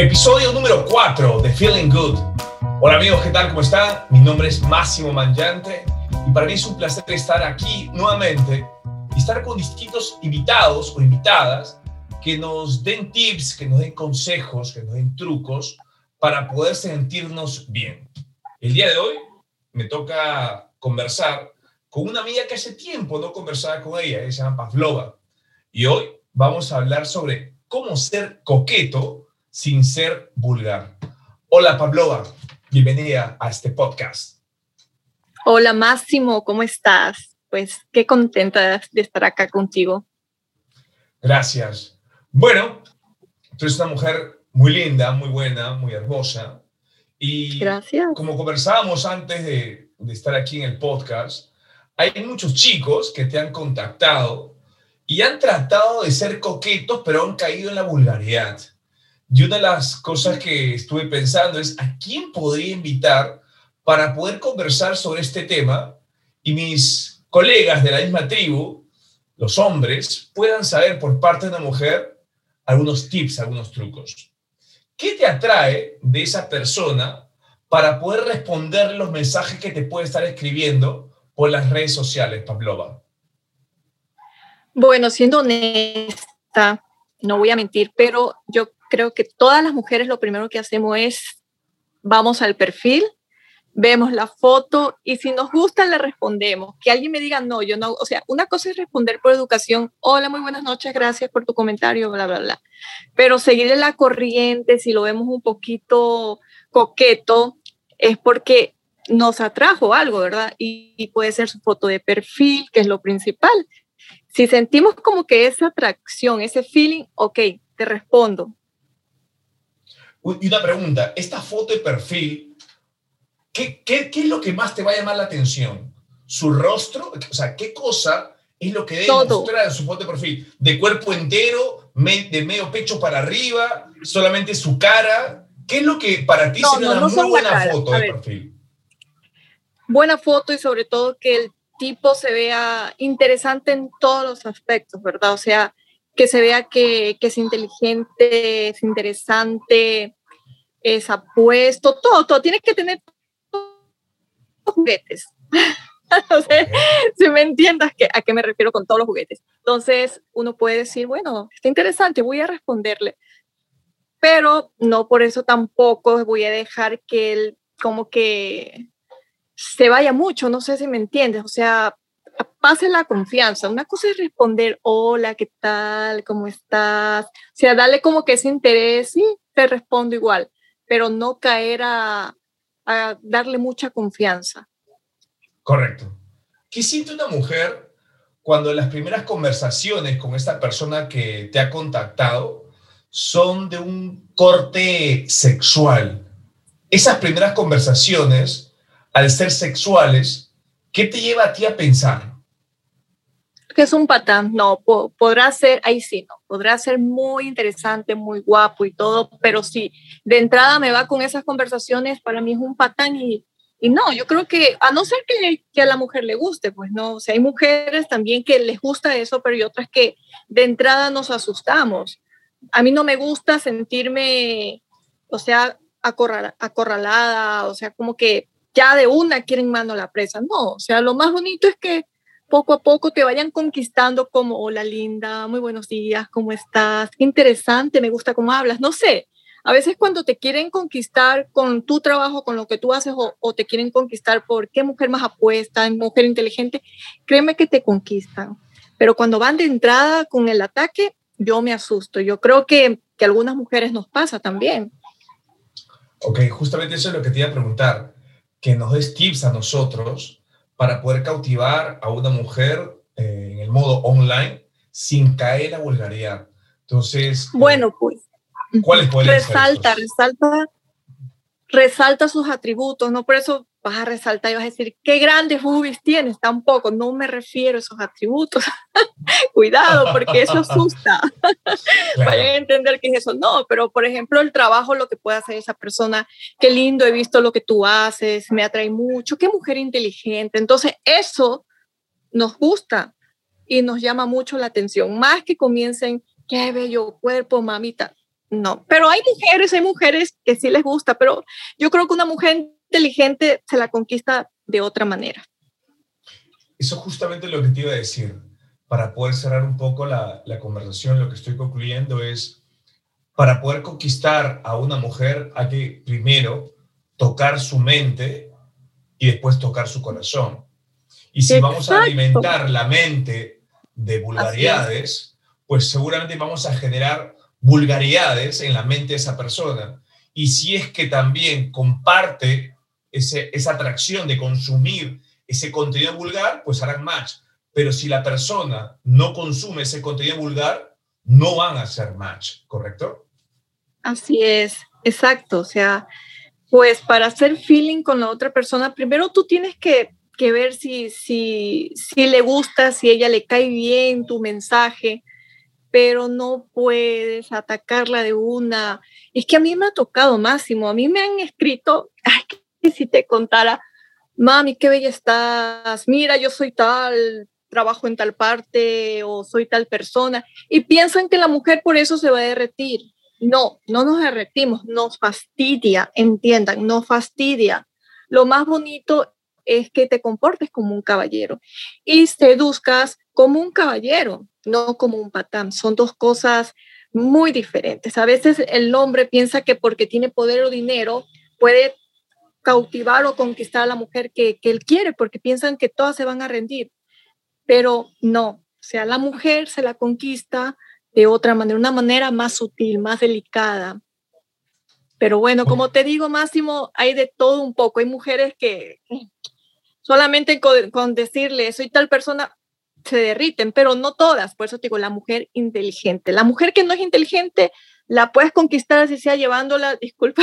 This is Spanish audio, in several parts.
Episodio número 4 de Feeling Good. Hola amigos, ¿qué tal? ¿Cómo están? Mi nombre es Máximo Mangiante y para mí es un placer estar aquí nuevamente y estar con distintos invitados o invitadas que nos den tips, que nos den consejos, que nos den trucos para poder sentirnos bien. El día de hoy me toca conversar con una amiga que hace tiempo no conversaba con ella, ella se llama Pavlova. Y hoy vamos a hablar sobre cómo ser coqueto sin ser vulgar. Hola Pavlova, bienvenida a este podcast. Hola Máximo, ¿cómo estás? Pues qué contenta de estar acá contigo. Gracias. Bueno, tú eres una mujer muy linda, muy buena, muy hermosa. Y Gracias. como conversábamos antes de, de estar aquí en el podcast, hay muchos chicos que te han contactado y han tratado de ser coquetos, pero han caído en la vulgaridad. Y una de las cosas que estuve pensando es a quién podría invitar para poder conversar sobre este tema y mis colegas de la misma tribu, los hombres, puedan saber por parte de una mujer algunos tips, algunos trucos. ¿Qué te atrae de esa persona para poder responder los mensajes que te puede estar escribiendo por las redes sociales, Pavlova? Bueno, siendo honesta, no voy a mentir, pero yo creo que todas las mujeres lo primero que hacemos es, vamos al perfil, vemos la foto y si nos gusta le respondemos. Que alguien me diga, no, yo no, o sea, una cosa es responder por educación, hola, muy buenas noches, gracias por tu comentario, bla, bla, bla. Pero seguirle la corriente, si lo vemos un poquito coqueto, es porque nos atrajo algo, ¿verdad? Y, y puede ser su foto de perfil, que es lo principal. Si sentimos como que esa atracción, ese feeling, ok, te respondo. Y una pregunta, esta foto de perfil, ¿qué, qué, qué es lo que más te va a llamar la atención? ¿Su rostro? O sea, ¿qué cosa es lo que debe Todo. mostrar en su foto de perfil? ¿De cuerpo entero? ¿De medio pecho para arriba? ¿Solamente su cara? ¿Qué es lo que para ti No, sería no, una no muy buena cara. foto de perfil? buena foto y sobre todo que el tipo se vea interesante en todos los aspectos, ¿verdad? O sea, que se vea que, que es inteligente, es interesante, es apuesto, todo, todo. Tiene que tener juguetes. o sea, si me entiendas que, a qué me refiero con todos los juguetes. Entonces, uno puede decir, bueno, está interesante, voy a responderle. Pero no por eso tampoco voy a dejar que él como que se vaya mucho, no sé si me entiendes, o sea, pase la confianza. Una cosa es responder, hola, ¿qué tal? ¿Cómo estás? O sea, dale como que ese interés, sí, te respondo igual, pero no caer a, a darle mucha confianza. Correcto. ¿Qué siente una mujer cuando las primeras conversaciones con esta persona que te ha contactado son de un corte sexual? Esas primeras conversaciones, al ser sexuales, ¿qué te lleva a ti a pensar? Es un patán, no, po- podrá ser, ahí sí, no, podrá ser muy interesante, muy guapo y todo, pero si de entrada me va con esas conversaciones, para mí es un patán y, y no, yo creo que a no ser que, que a la mujer le guste, pues no, o sea, hay mujeres también que les gusta eso, pero hay otras que de entrada nos asustamos. A mí no me gusta sentirme, o sea, acorrala- acorralada, o sea, como que ya de una quieren mano la presa. No, o sea, lo más bonito es que poco a poco te vayan conquistando como, hola linda, muy buenos días, ¿cómo estás? Qué interesante, me gusta cómo hablas, no sé. A veces cuando te quieren conquistar con tu trabajo, con lo que tú haces, o, te quieren conquistar por qué mujer más apuesta, mujer inteligente, créeme que te conquistan. Pero cuando van de entrada con el ataque, yo me asusto. Yo creo que, que a algunas mujeres nos pasa también. Ok, justamente eso es lo que te iba a preguntar, que nos des tips a nosotros para poder cautivar a una mujer eh, en el modo online sin caer en la vulgaridad. Entonces, eh, Bueno, pues ¿cuáles podrían ser resalta, resalta, resalta sus atributos, no por eso vas a resaltar y vas a decir, qué grandes boobies tienes, tampoco, no me refiero a esos atributos. Cuidado, porque eso asusta. Claro. Vayan a entender qué es eso. No, pero por ejemplo, el trabajo, lo que puede hacer esa persona, qué lindo, he visto lo que tú haces, me atrae mucho, qué mujer inteligente. Entonces, eso nos gusta y nos llama mucho la atención, más que comiencen, qué bello cuerpo, mamita. no. Pero hay mujeres, hay mujeres que sí les gusta, pero yo creo que una mujer inteligente se la conquista de otra manera. Eso es justamente lo que te iba a decir. Para poder cerrar un poco la, la conversación, lo que estoy concluyendo es, para poder conquistar a una mujer hay que primero tocar su mente y después tocar su corazón. Y si vamos a alimentar la mente de vulgaridades, pues seguramente vamos a generar vulgaridades en la mente de esa persona. Y si es que también comparte ese, esa atracción de consumir ese contenido vulgar, pues harán match. Pero si la persona no consume ese contenido vulgar, no van a hacer match, ¿correcto? Así es, exacto. O sea, pues para hacer feeling con la otra persona, primero tú tienes que, que ver si, si, si le gusta, si ella le cae bien tu mensaje, pero no puedes atacarla de una. Es que a mí me ha tocado, Máximo, a mí me han escrito, que si te contara, mami, qué bella estás, mira, yo soy tal, trabajo en tal parte o soy tal persona, y piensan que la mujer por eso se va a derretir. No, no nos derretimos, nos fastidia, entiendan, nos fastidia. Lo más bonito es que te comportes como un caballero y seduzcas como un caballero, no como un patán. Son dos cosas muy diferentes. A veces el hombre piensa que porque tiene poder o dinero puede cautivar o conquistar a la mujer que, que él quiere, porque piensan que todas se van a rendir. Pero no, o sea, la mujer se la conquista de otra manera, una manera más sutil, más delicada. Pero bueno, como te digo, Máximo, hay de todo un poco. Hay mujeres que solamente con, decirle, soy tal persona, se derriten, pero no todas. Por eso te digo, la mujer inteligente. La mujer que no es inteligente, la puedes conquistar así sea llevándola, disculpa,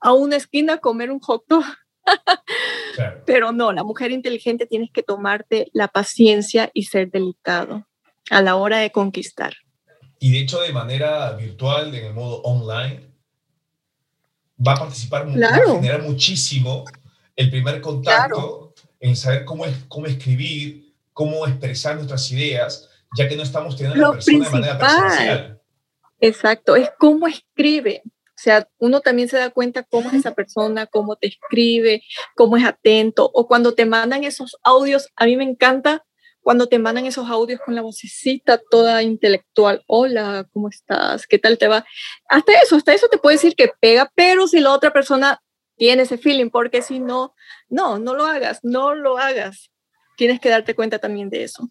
a una esquina a comer un hot dog. Pero no, la mujer inteligente tienes que tomarte la paciencia y ser delicado a la hora de conquistar. Y de hecho, de manera virtual, en el modo online, va a participar, claro. va a generar muchísimo el primer contacto en saber cómo, es, cómo escribir, cómo expresar nuestras ideas, ya que no estamos teniendo a la persona de manera presencial. Exacto, es cómo escribe. O sea, uno también se da cuenta cómo es esa persona, cómo te escribe, cómo es atento. O cuando te mandan esos audios, a mí me encanta cuando te mandan esos audios con la vocecita toda intelectual, hola, ¿cómo estás? ¿Qué tal te va? Hasta eso, hasta eso te puede decir que pega, pero si la otra persona tiene ese feeling, porque si no, no, no lo hagas, no lo hagas. Tienes que darte cuenta también de eso.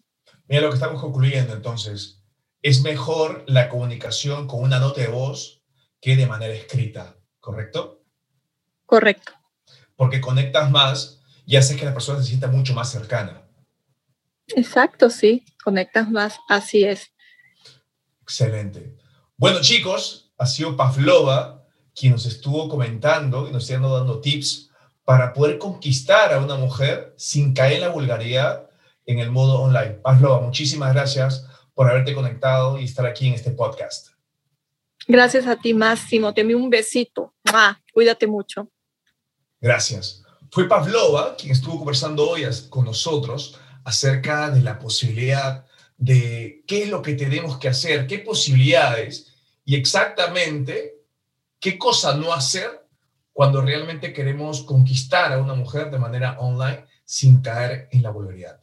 Mira lo que estamos concluyendo entonces. Es mejor la comunicación con una nota de voz que de manera escrita, ¿correcto? Correcto. Porque conectas más y haces que la persona se sienta mucho más cercana. Exacto, sí, conectas más, así es. Excelente. Bueno, chicos, ha sido Pavlova quien nos estuvo comentando y nos estuvo dando tips para poder conquistar a una mujer sin caer en la vulgaridad en el modo online. Pavlova, muchísimas gracias por haberte conectado y estar aquí en este podcast. Gracias a ti, Máximo. Te envío un besito. Ah, cuídate mucho. Gracias. Fue Pavlova quien estuvo conversando hoy con nosotros acerca de la posibilidad de qué es lo que tenemos que hacer, qué posibilidades y exactamente qué cosa no hacer cuando realmente queremos conquistar a una mujer de manera online sin caer en la vulgaridad.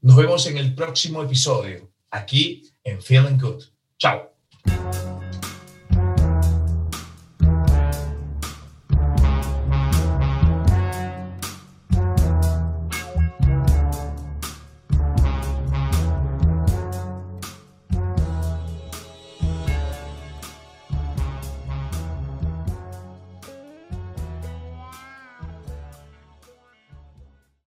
Nos vemos en el próximo episodio, aquí en Feeling Good. Chao.